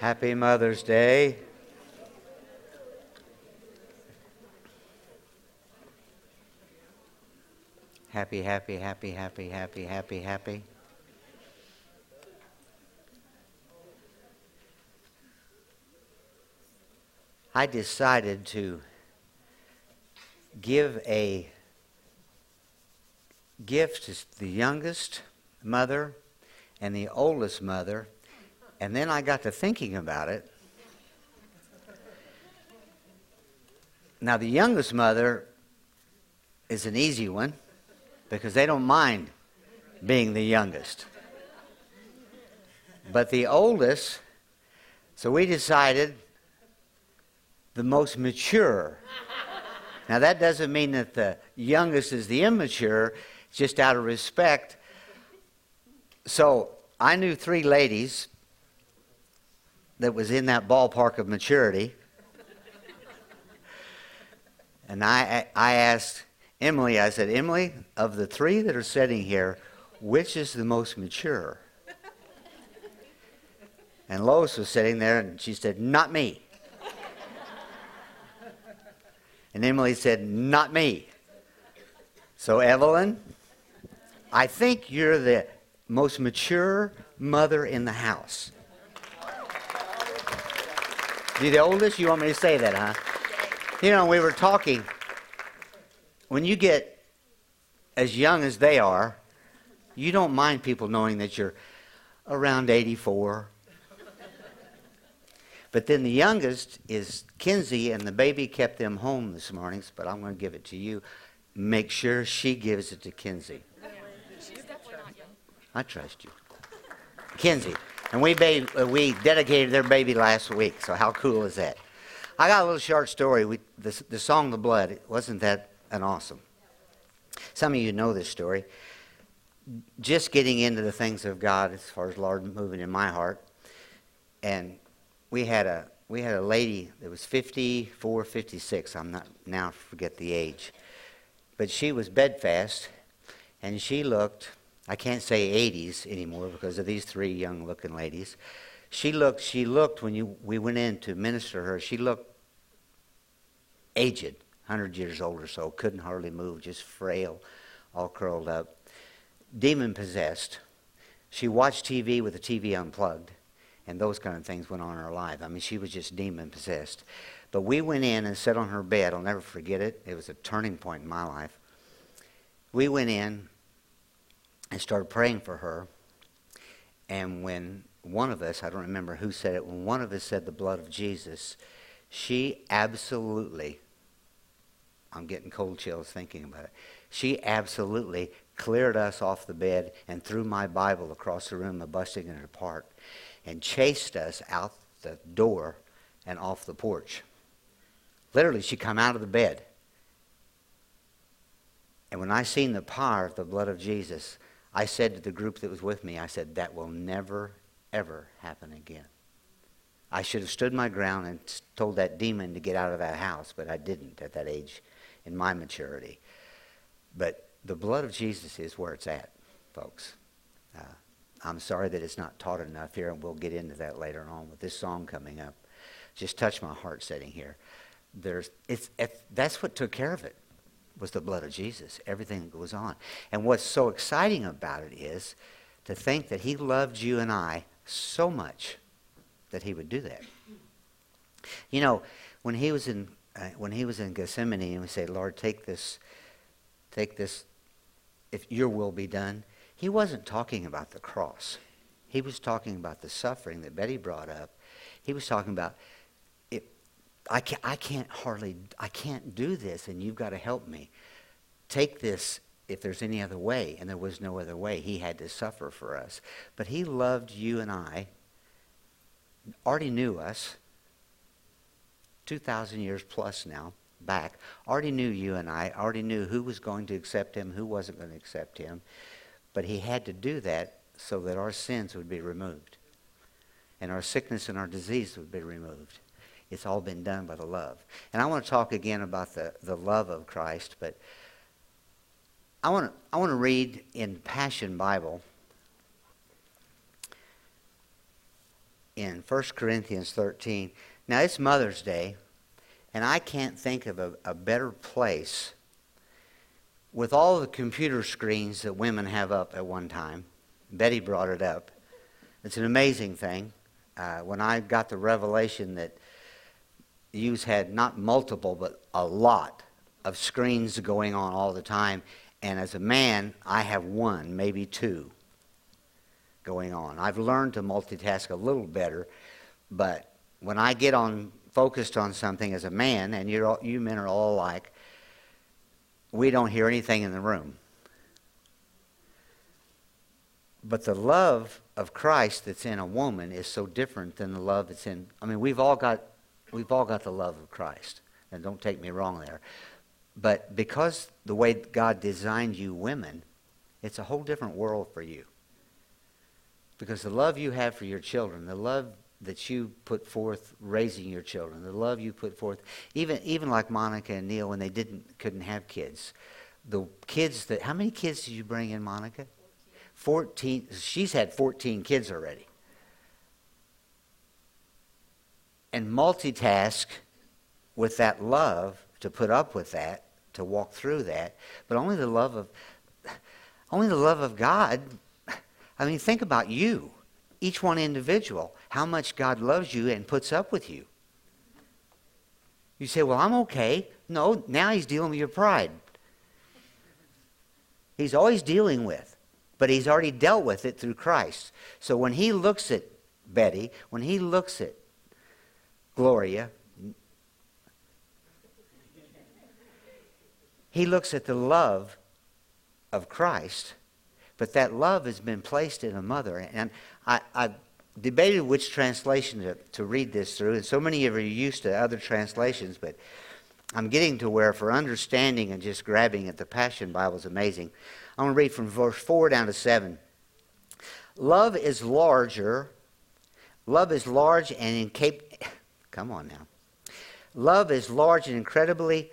Happy Mother's Day. Happy, happy, happy, happy, happy, happy, happy. I decided to give a gift to the youngest mother and the oldest mother, and then I got to thinking about it. Now, the youngest mother is an easy one because they don't mind being the youngest. But the oldest, so we decided the most mature. Now, that doesn't mean that the youngest is the immature, just out of respect. So, I knew three ladies that was in that ballpark of maturity. And I, I asked Emily, I said, Emily, of the three that are sitting here, which is the most mature? And Lois was sitting there and she said, Not me. And Emily said, Not me. So, Evelyn, I think you're the most mature mother in the house. You the oldest? You want me to say that, huh? You know, we were talking. When you get as young as they are, you don't mind people knowing that you're around 84. But then the youngest is Kinsey, and the baby kept them home this morning, but I'm going to give it to you. Make sure she gives it to Kinsey. I trust you. Kinsey. And we, uh, we dedicated their baby last week, so how cool is that? I got a little short story. We, the, the song The Blood, wasn't that an awesome? Some of you know this story. Just getting into the things of God as far as Lord moving in my heart. And we had a we had a lady that was 54, 56. I'm not now forget the age. But she was bedfast and she looked I can't say 80s anymore because of these three young looking ladies. She looked, she looked when you, we went in to minister her, she looked aged, 100 years old or so, couldn't hardly move, just frail, all curled up. Demon possessed. She watched TV with the TV unplugged, and those kind of things went on in her life. I mean, she was just demon possessed. But we went in and sat on her bed. I'll never forget it. It was a turning point in my life. We went in, and started praying for her. And when one of us, I don't remember who said it, when one of us said the blood of Jesus, she absolutely, I'm getting cold chills thinking about it, she absolutely cleared us off the bed and threw my Bible across the room, a busting it apart, and chased us out the door and off the porch. Literally, she come out of the bed. And when I seen the power of the blood of Jesus, I said to the group that was with me, I said, that will never, ever happen again. I should have stood my ground and told that demon to get out of that house, but I didn't at that age in my maturity. But the blood of Jesus is where it's at, folks. Uh, I'm sorry that it's not taught enough here, and we'll get into that later on with this song coming up. Just touch my heart sitting here. There's, it's, it's, that's what took care of it was the blood of Jesus, everything that goes on. And what's so exciting about it is to think that he loved you and I so much that he would do that. You know, when he was in uh, when he was in Gethsemane and we say, "Lord, take this take this if your will be done." He wasn't talking about the cross. He was talking about the suffering that Betty brought up. He was talking about I can't, I can't hardly, I can't do this, and you've got to help me. Take this if there's any other way. And there was no other way. He had to suffer for us. But he loved you and I, already knew us, 2,000 years plus now back, already knew you and I, already knew who was going to accept him, who wasn't going to accept him. But he had to do that so that our sins would be removed and our sickness and our disease would be removed. It's all been done by the love. And I want to talk again about the, the love of Christ, but I want to, I want to read in Passion Bible in 1 Corinthians 13. Now, it's Mother's Day, and I can't think of a, a better place with all the computer screens that women have up at one time. Betty brought it up. It's an amazing thing. Uh, when I got the revelation that you've had not multiple, but a lot of screens going on all the time, and as a man, I have one, maybe two going on. I've learned to multitask a little better, but when I get on focused on something as a man, and all, you men are all alike, we don't hear anything in the room. But the love of Christ that's in a woman is so different than the love that's in. I mean, we've all got, we've all got the love of Christ, and don't take me wrong there. But because the way God designed you women, it's a whole different world for you. Because the love you have for your children, the love that you put forth raising your children, the love you put forth, even even like Monica and Neil when they didn't couldn't have kids, the kids that how many kids did you bring in, Monica? Fourteen. She's had fourteen kids already. And multitask with that love to put up with that, to walk through that, but only the love of only the love of God I mean, think about you, each one individual, how much God loves you and puts up with you. You say, Well, I'm okay. No, now he's dealing with your pride. He's always dealing with, but he's already dealt with it through Christ. So when he looks at Betty, when he looks at Gloria, he looks at the love of Christ but that love has been placed in a mother. And I, I debated which translation to, to read this through, and so many of you are used to other translations, but I'm getting to where, for understanding and just grabbing at the Passion Bible is amazing. I'm going to read from verse 4 down to 7. Love is larger. Love is large and incapable. Come on now. Love is large and incredibly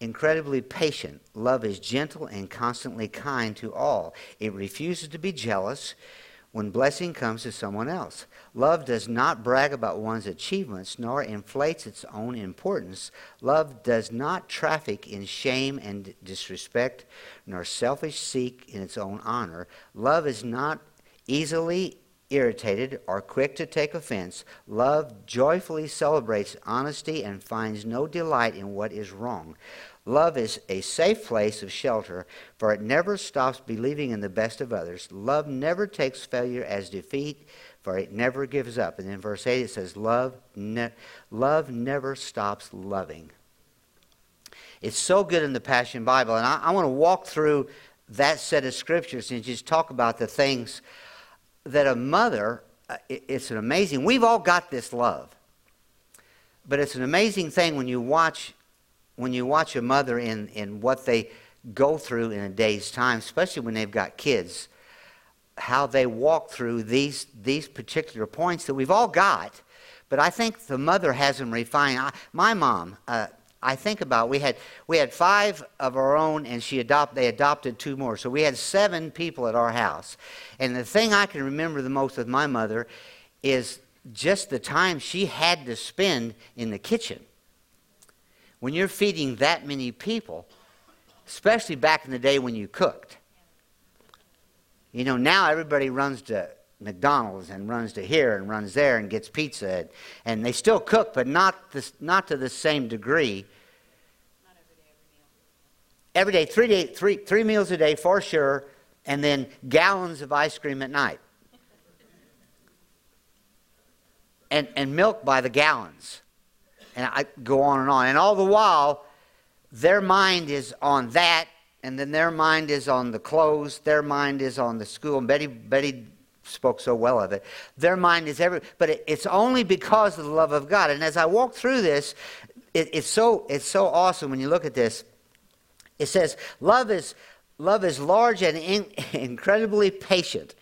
incredibly patient. Love is gentle and constantly kind to all. It refuses to be jealous when blessing comes to someone else. Love does not brag about one's achievements nor inflates its own importance. Love does not traffic in shame and disrespect nor selfish seek in its own honor. Love is not easily irritated or quick to take offense. Love joyfully celebrates honesty and finds no delight in what is wrong. Love is a safe place of shelter, for it never stops believing in the best of others. Love never takes failure as defeat, for it never gives up. And in verse 8 it says, Love, ne- love never stops loving. It's so good in the Passion Bible. And I, I want to walk through that set of scriptures and just talk about the things that a mother, uh, it's an amazing, we've all got this love. But it's an amazing thing when you watch when you watch a mother in, in what they go through in a day's time, especially when they've got kids, how they walk through these, these particular points that we've all got. But I think the mother has them refined. I, my mom, uh, I think about we had we had five of our own, and she adopt they adopted two more, so we had seven people at our house. And the thing I can remember the most with my mother is just the time she had to spend in the kitchen when you're feeding that many people, especially back in the day when you cooked. You know, now everybody runs to McDonald's and runs to here and runs there and gets pizza, and, and they still cook, but not, this, not to the same degree. Every day, three, day three, three meals a day for sure, and then gallons of ice cream at night. And, and milk by the gallons. And I go on and on. And all the while, their mind is on that, and then their mind is on the clothes, their mind is on the school. And Betty, Betty spoke so well of it. Their mind is every, but it, it's only because of the love of God. And as I walk through this, it, it's so it's so awesome when you look at this. It says love is love is large and in, incredibly patient.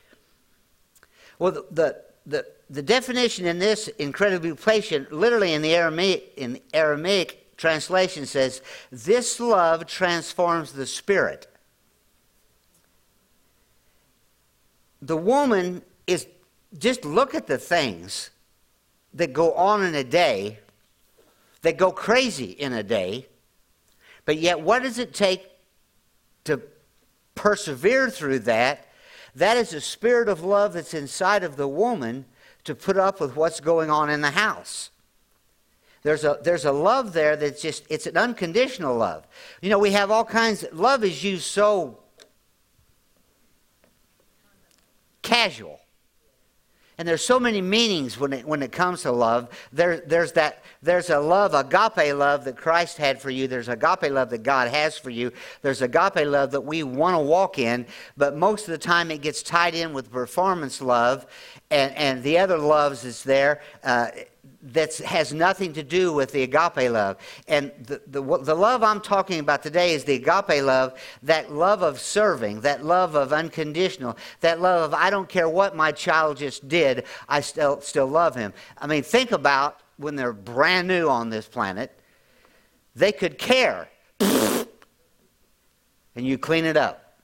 Well, the, the the the definition in this incredibly patient, literally in the Aramaic, in Aramaic translation says, this love transforms the spirit. The woman is just look at the things that go on in a day, that go crazy in a day, but yet what does it take to persevere through that? That is a spirit of love that's inside of the woman to put up with what's going on in the house. There's a, there's a love there that's just, it's an unconditional love. You know, we have all kinds, of, love is used so casual. And there's so many meanings when it, when it comes to love. There, there's, that, there's a love, agape love that Christ had for you. There's agape love that God has for you. There's agape love that we want to walk in, but most of the time it gets tied in with performance love. And, and the other loves is there. Uh, that has nothing to do with the agape love. And the, the, the, love I'm talking about today is the agape love, that love of serving, that love of unconditional, that love of I don't care what my child just did, I still, still love him. I mean, think about when they're brand new on this planet, they could care. and you clean it up.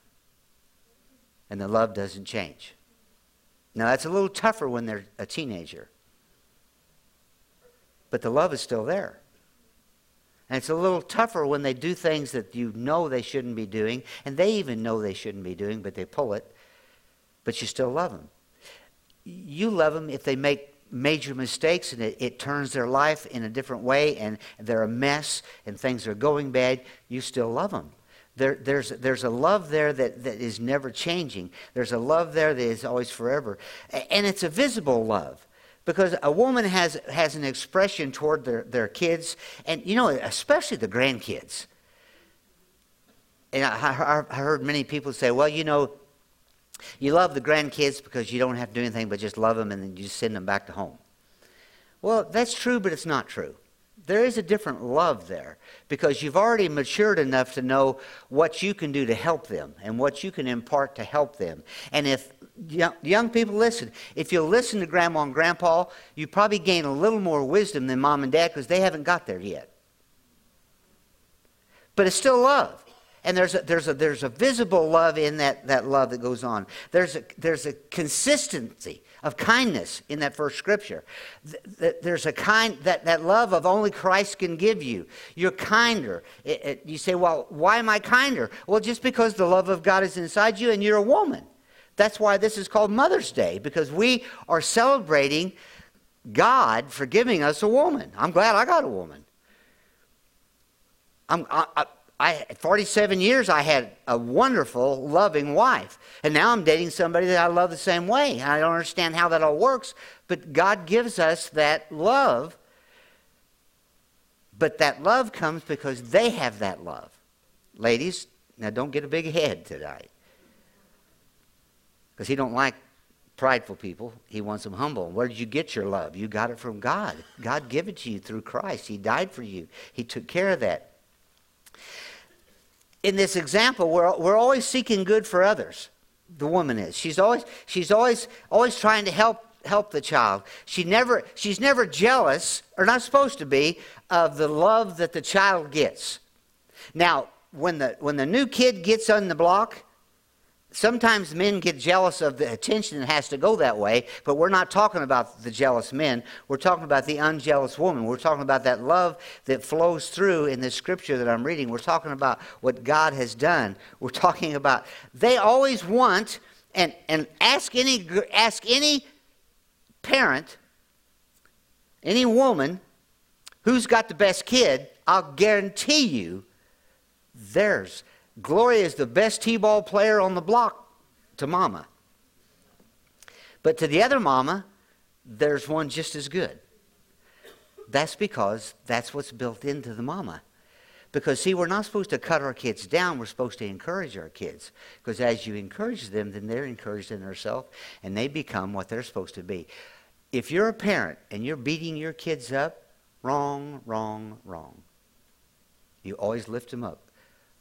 And the love doesn't change. Now, that's a little tougher when they're a teenager but the love is still there. And it's a little tougher when they do things that you know they shouldn't be doing, and they even know they shouldn't be doing, but they pull it, but you still love them. You love them if they make major mistakes and it, it, turns their life in a different way and they're a mess and things are going bad, you still love them. There, there's, there's a love there that, that is never changing. There's a love there that is always forever. And it's a visible love because a woman has, has an expression toward their, their kids, and you know, especially the grandkids. And I, I heard many people say, well, you know, you love the grandkids because you don't have to do anything but just love them and then you send them back to home. Well, that's true, but it's not true. There is a different love there because you've already matured enough to know what you can do to help them and what you can impart to help them. And if young, young people listen. If you'll listen to grandma and grandpa, you probably gain a little more wisdom than mom and dad because they haven't got there yet. But it's still love. And there's a, there's a, there's a visible love in that, that love that goes on. There's a, there's a consistency of kindness in that first scripture. There's a kind, that, that love of only Christ can give you. You're kinder. It, it, you say, well, why am I kinder? Well, just because the love of God is inside you and you're a woman. That's why this is called Mother's Day, because we are celebrating God for giving us a woman. I'm glad I got a woman. I'm, I, I, I, 47 years I had a wonderful, loving wife. And now I'm dating somebody that I love the same way. I don't understand how that all works, but God gives us that love. But that love comes because they have that love. Ladies, now don't get a big head tonight because he don't like prideful people. He wants them humble. Where did you get your love? You got it from God. God gave it to you through Christ. He died for you. He took care of that. In this example, we're, we're always seeking good for others. The woman is. She's always she's always always trying to help help the child. She never she's never jealous or not supposed to be of the love that the child gets. Now, when the when the new kid gets on the block, Sometimes men get jealous of the attention that has to go that way, but we're not talking about the jealous men. We're talking about the unjealous woman. We're talking about that love that flows through in this scripture that I'm reading. We're talking about what God has done. We're talking about they always want and and ask any ask any parent, any woman who's got the best kid, I'll guarantee you theirs Gloria is the best T ball player on the block to mama. But to the other mama, there's one just as good. That's because that's what's built into the mama. Because, see, we're not supposed to cut our kids down. We're supposed to encourage our kids. Because as you encourage them, then they're encouraged in themselves and they become what they're supposed to be. If you're a parent and you're beating your kids up, wrong, wrong, wrong. You always lift them up.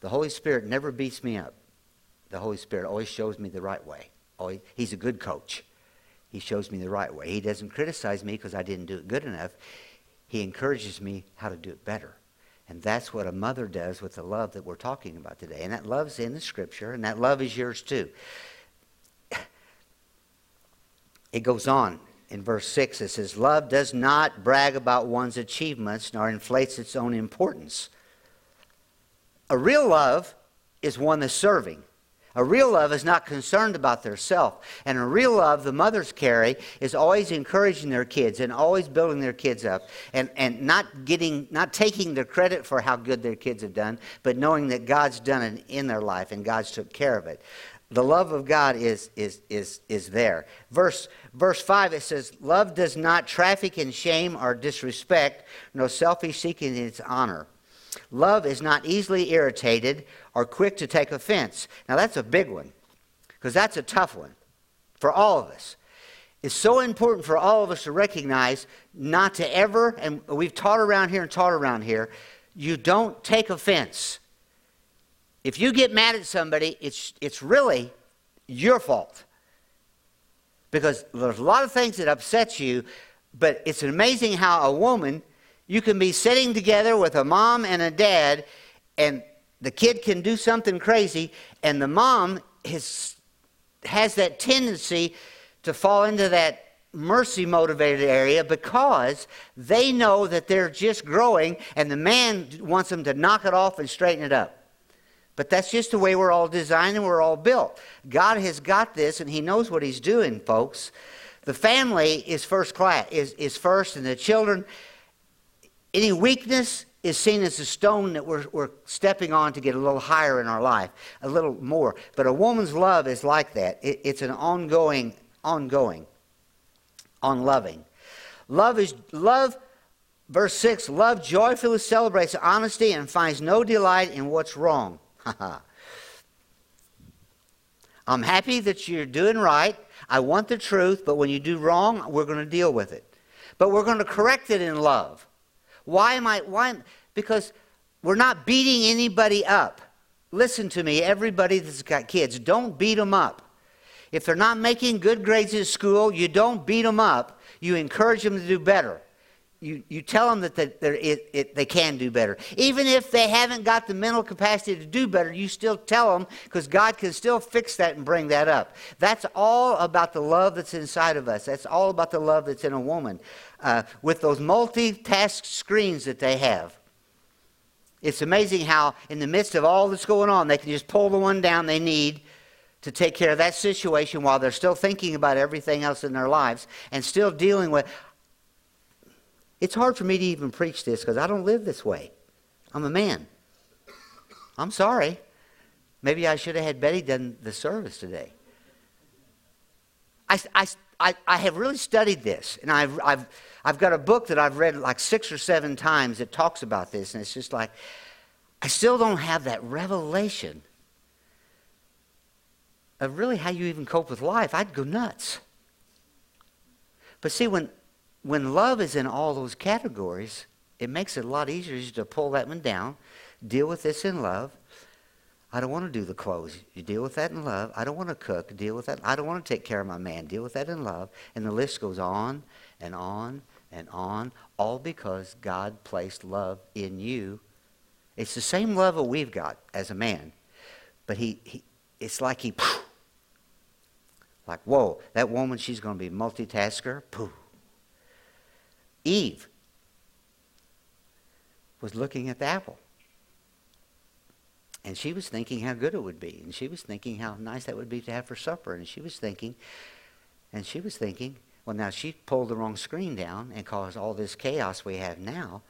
The Holy Spirit never beats me up. The Holy Spirit always shows me the right way. He's a good coach. He shows me the right way. He doesn't criticize me because I didn't do it good enough. He encourages me how to do it better. And that's what a mother does with the love that we're talking about today. And that love's in the scripture, and that love is yours too. It goes on. in verse 6, it says, Love does not brag about one's achievements nor inflates its own importance. A real love is one that's serving. A real love is not concerned about their self. And a real love, the mothers carry, is always encouraging their kids and always building their kids up and, and not getting not taking the credit for how good their kids have done, but knowing that God's done it in their life and God's took care of it. The love of God is is is is there. Verse verse five it says, Love does not traffic in shame or disrespect, no selfish seeking its honor. Love is not easily irritated or quick to take offense. Now, that's a big one because that's a tough one for all of us. It's so important for all of us to recognize not to ever, and we've taught around here and taught around here, you don't take offense. If you get mad at somebody, it's, it's really your fault. Because there's a lot of things that upset you, but it's amazing how a woman you can be sitting together with a mom and a dad, and the kid can do something crazy, and the mom has, has that tendency to fall into that mercy motivated area because they know that they're just growing, and the man wants them to knock it off and straighten it up. But that's just the way we're all designed and we're all built. God has got this, and He knows what He's doing, folks. The family is first class, is, is first, and the children any weakness is seen as a stone that we're, we're stepping on to get a little higher in our life, a little more. But a woman's love is like that. It, it's an ongoing, ongoing, on loving. Love is love. Verse six: Love joyfully celebrates honesty and finds no delight in what's wrong. I'm happy that you're doing right. I want the truth, but when you do wrong, we're going to deal with it. But we're going to correct it in love. Why am I, why? Because we're not beating anybody up. Listen to me, everybody that's got kids, don't beat them up. If they're not making good grades at school, you don't beat them up. You encourage them to do better. You, you tell them that they, it, it, they can do better. Even if they haven't got the mental capacity to do better, you still tell them because God can still fix that and bring that up. That's all about the love that's inside of us. That's all about the love that's in a woman uh, with those multitask screens that they have. It's amazing how, in the midst of all that's going on, they can just pull the one down they need to take care of that situation while they're still thinking about everything else in their lives and still dealing with. It's hard for me to even preach this because I don't live this way. I'm a man. I'm sorry. Maybe I should have had Betty done the service today. I, I, I, I have really studied this, and I've, I've, I've got a book that I've read like six or seven times that talks about this, and it's just like, I still don't have that revelation of really how you even cope with life. I'd go nuts. But see, when, when love is in all those categories, it makes it a lot easier to pull that one down, deal with this in love, I don't want to do the clothes. You deal with that in love. I don't want to cook. Deal with that. I don't want to take care of my man. Deal with that in love. And the list goes on and on and on, all because God placed love in you. It's the same love we've got as a man, but he, he it's like he, like, whoa, that woman, she's going to be multitasker. Pooh. Eve was looking at the apple. And she was thinking how good it would be. And she was thinking how nice that would be to have for supper. And she was thinking, and she was thinking, well, now she pulled the wrong screen down and caused all this chaos we have now.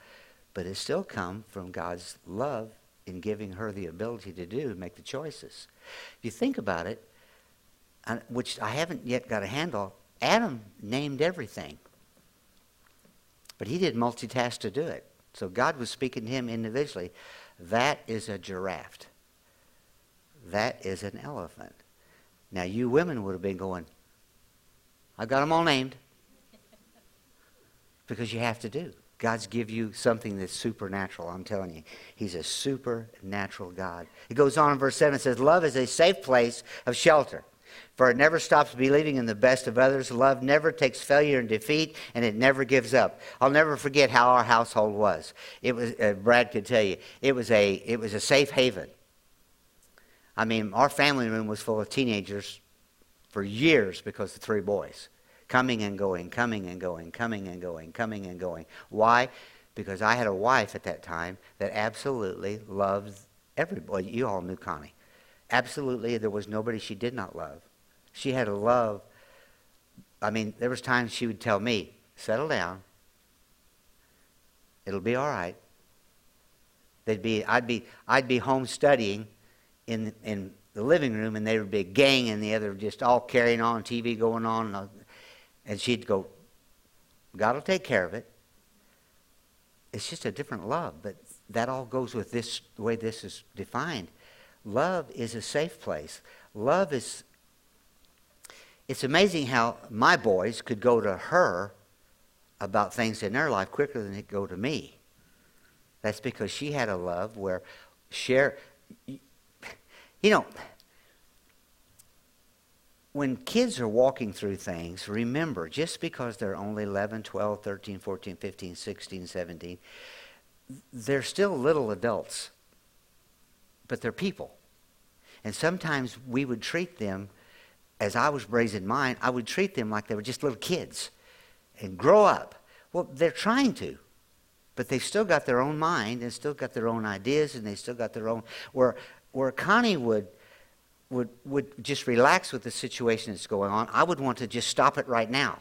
But it still come from God's love in giving her the ability to do, make the choices. If you think about it, uh, which I haven't yet got a handle, Adam named everything. But he did multitask to do it. So God was speaking to him individually. That is a giraffe. That is an elephant. Now, you women would have been going, I've got them all named. Because you have to do. God's give you something that's supernatural, I'm telling you. He's a supernatural God. It goes on in verse 7, it says, Love is a safe place of shelter. For it never stops believing in the best of others. Love never takes failure and defeat, and it never gives up. I'll never forget how our household was. It was uh, Brad could tell you. It was a it was a safe haven. I mean, our family room was full of teenagers for years because of three boys. coming and going, coming and going, coming and going, coming and going. Why? Because I had a wife at that time that absolutely loved everybody. You all knew Connie. Absolutely, there was nobody she did not love. She had a love. I mean, there was times she would tell me, "Settle down. It'll be all right." They'd be, I'd be, I'd be home studying in in the living room, and there would be a gang and the other, just all carrying on, TV going on, and she'd go, "God will take care of it." It's just a different love, but that all goes with this the way this is defined. Love is a safe place. Love is it's amazing how my boys could go to her about things in their life quicker than they go to me. That's because she had a love where share you know when kids are walking through things, remember, just because they're only 11, 12, 13, 14, 15, 16, 17, they're still little adults, but they're people. And sometimes we would treat them, as I was raising mine, I would treat them like they were just little kids and grow up. Well, they're trying to, but they've still got their own mind and still got their own ideas and they still got their own. Where, where Connie would, would, would just relax with the situation that's going on, I would want to just stop it right now.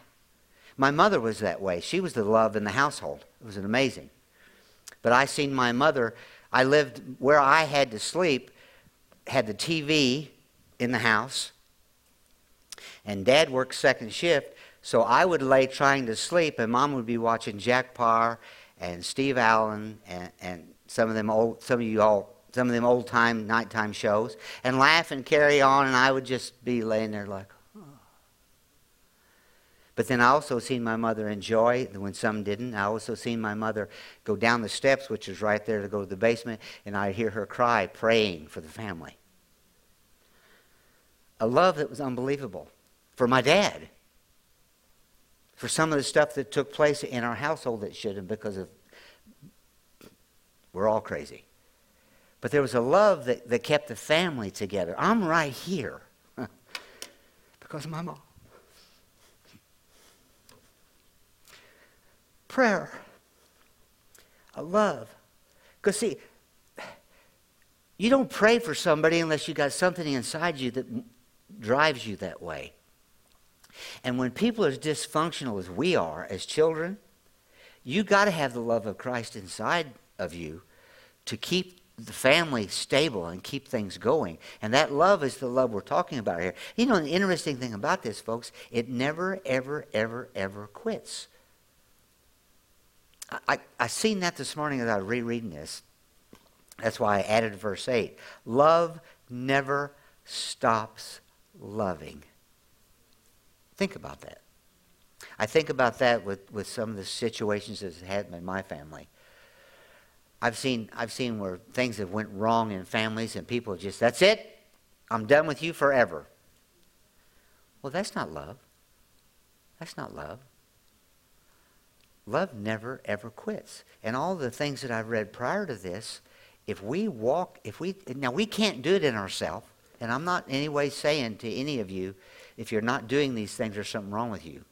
My mother was that way. She was the love in the household. It was amazing. But I seen my mother. I lived where I had to sleep, had the TV in the house, and Dad worked second shift. So I would lay trying to sleep, and Mom would be watching Jack Paar and Steve Allen and, and some of them old, some of you all, some of them old time nighttime shows, and laugh and carry on, and I would just be laying there like, but then I also seen my mother enjoy when some didn't. I also seen my mother go down the steps, which is right there to go to the basement, and I hear her cry, praying for the family. A love that was unbelievable for my dad. For some of the stuff that took place in our household that shouldn't because of we're all crazy. But there was a love that, that kept the family together. I'm right here because of my mom. Prayer, a love. Because, see, you don't pray for somebody unless you got something inside you that drives you that way. And when people are as dysfunctional as we are as children, you got to have the love of Christ inside of you to keep the family stable and keep things going. And that love is the love we're talking about here. You know, the interesting thing about this, folks, it never, ever, ever, ever quits. I, I seen that this morning as I was rereading this. That's why I added verse 8. Love never stops loving. Think about that. I think about that with, with some of the situations that have happened in my family. I've seen, I've seen where things have went wrong in families and people just, that's it, I'm done with you forever. Well, that's not love. That's not love. Love never, ever quits. And all the things that I've read prior to this, if we walk, if we, now we can't do it in ourselves. And I'm not in any way saying to any of you, if you're not doing these things, there's something wrong with you.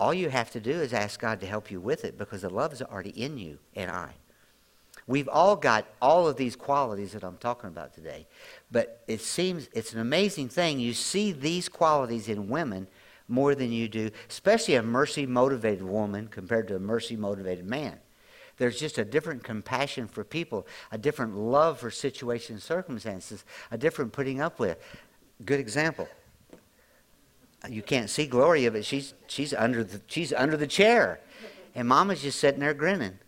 All you have to do is ask God to help you with it because the love is already in you and I. We've all got all of these qualities that I'm talking about today. But it seems it's an amazing thing. You see these qualities in women more than you do, especially a mercy motivated woman compared to a mercy motivated man. There's just a different compassion for people, a different love for situations and circumstances, a different putting up with. Good example. You can't see Gloria, but she's, she's, under the, she's under the chair. And Mama's just sitting there grinning.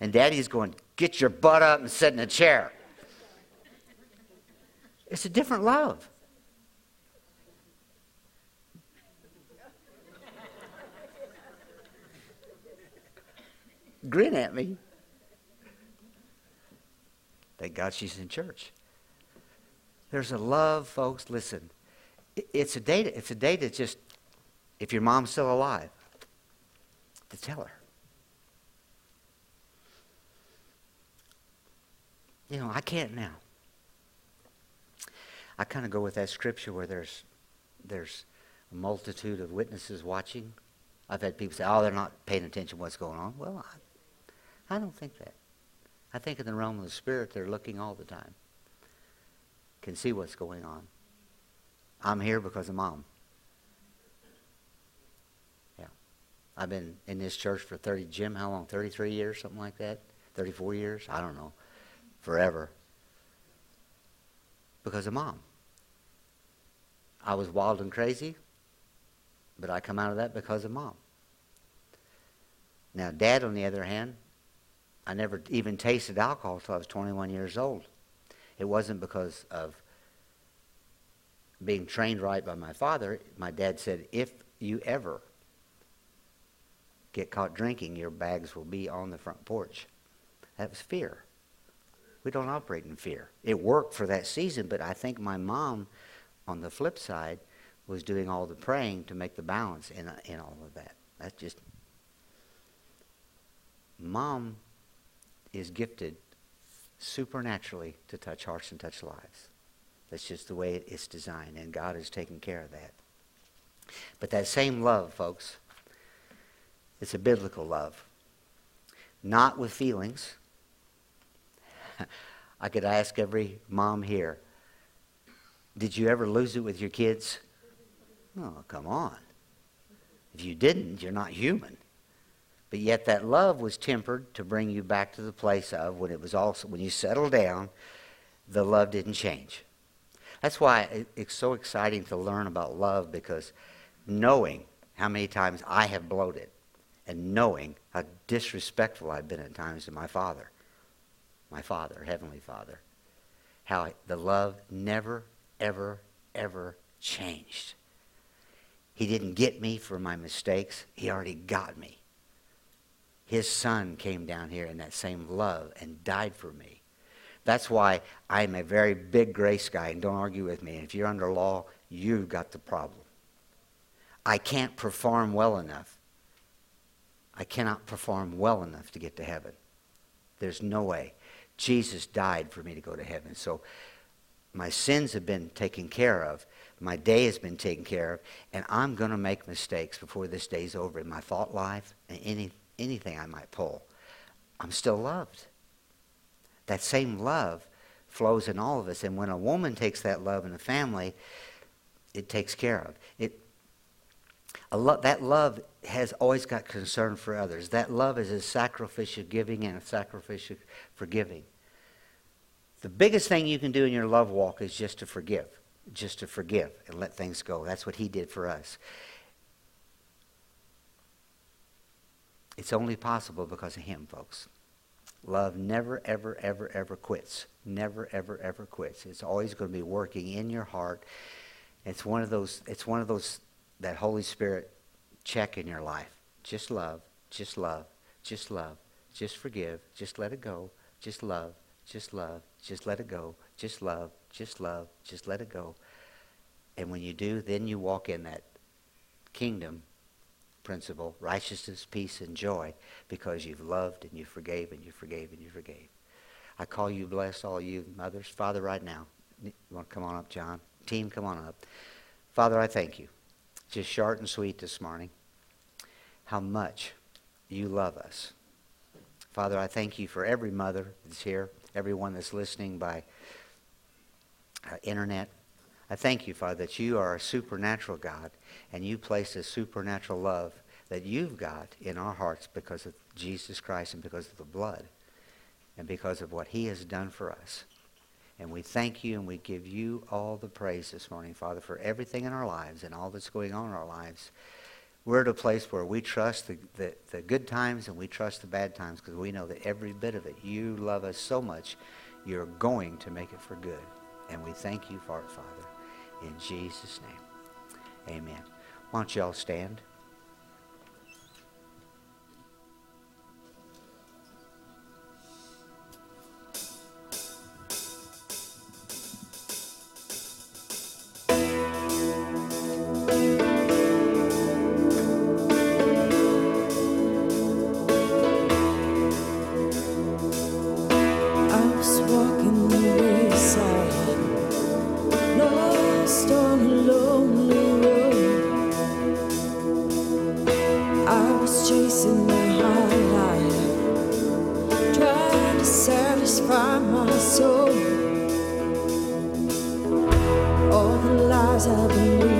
And Daddy's going, Get your butt up and sit in a chair. It's a different love. Grin at me. Thank God she's in church. There's a love, folks. Listen, it's a day. It's a day to just, if your mom's still alive, to tell her. You know, I can't now. I kind of go with that scripture where there's, there's a multitude of witnesses watching. I've had people say, oh, they're not paying attention to what's going on. Well, I, I don't think that. I think in the realm of the Spirit, they're looking all the time, can see what's going on. I'm here because of mom. Yeah. I've been in this church for 30, Jim, how long? 33 years, something like that? 34 years? I don't know. Forever. Because of mom. I was wild and crazy, but I come out of that because of mom. Now, dad, on the other hand, I never even tasted alcohol until I was 21 years old. It wasn't because of being trained right by my father. My dad said, if you ever get caught drinking, your bags will be on the front porch. That was fear. We don't operate in fear. It worked for that season, but I think my mom, on the flip side, was doing all the praying to make the balance in, in all of that. That's just. Mom is gifted supernaturally to touch hearts and touch lives. That's just the way it's designed, and God is taking care of that. But that same love, folks, it's a biblical love. Not with feelings. I could ask every mom here, did you ever lose it with your kids? Oh, come on. If you didn't, you're not human. But yet that love was tempered to bring you back to the place of when it was also when you settled down, the love didn't change. That's why it's so exciting to learn about love because knowing how many times I have bloated and knowing how disrespectful I've been at times to my father, my father, Heavenly Father, how the love never, ever, ever changed. He didn't get me for my mistakes. He already got me. His son came down here in that same love and died for me. That's why I'm a very big grace guy, and don't argue with me. If you're under law, you've got the problem. I can't perform well enough. I cannot perform well enough to get to heaven. There's no way. Jesus died for me to go to heaven. So my sins have been taken care of. My day has been taken care of. And I'm going to make mistakes before this day's over in my thought life and any, anything I might pull. I'm still loved. That same love flows in all of us. And when a woman takes that love in a family, it takes care of. It, lo- that love has always got concern for others. That love is a sacrificial giving and a sacrificial forgiving. The biggest thing you can do in your love walk is just to forgive, just to forgive and let things go. That's what he did for us. It's only possible because of him, folks. Love never, ever, ever, ever quits. Never, ever, ever quits. It's always going to be working in your heart. It's one of those. It's one of those that Holy Spirit check in your life. Just love. Just love. Just love. Just forgive. Just let it go. Just love. Just love. Just let it go. Just love. Just love. Just let it go. And when you do, then you walk in that kingdom principle righteousness, peace, and joy because you've loved and you forgave and you forgave and you forgave. I call you blessed, all you mothers. Father, right now, you want to come on up, John? Team, come on up. Father, I thank you. Just short and sweet this morning. How much you love us. Father, I thank you for every mother that's here, everyone that's listening by uh, internet. I thank you, Father, that you are a supernatural God and you place a supernatural love that you've got in our hearts because of Jesus Christ and because of the blood and because of what he has done for us. And we thank you and we give you all the praise this morning, Father, for everything in our lives and all that's going on in our lives. We're at a place where we trust the, the, the good times and we trust the bad times because we know that every bit of it, you love us so much, you're going to make it for good. And we thank you for it, Father. In Jesus' name, amen. Why don't you all stand? I'll be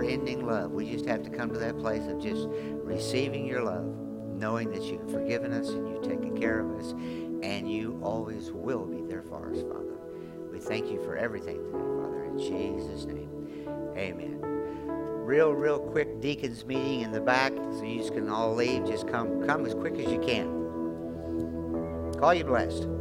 never ending love. We just have to come to that place of just receiving your love, knowing that you've forgiven us and you've taken care of us, and you always will be there for us, Father. We thank you for everything today, Father, in Jesus' name. Amen. Real, real quick deacons meeting in the back, so you can all leave. Just come, come as quick as you can. Call you blessed.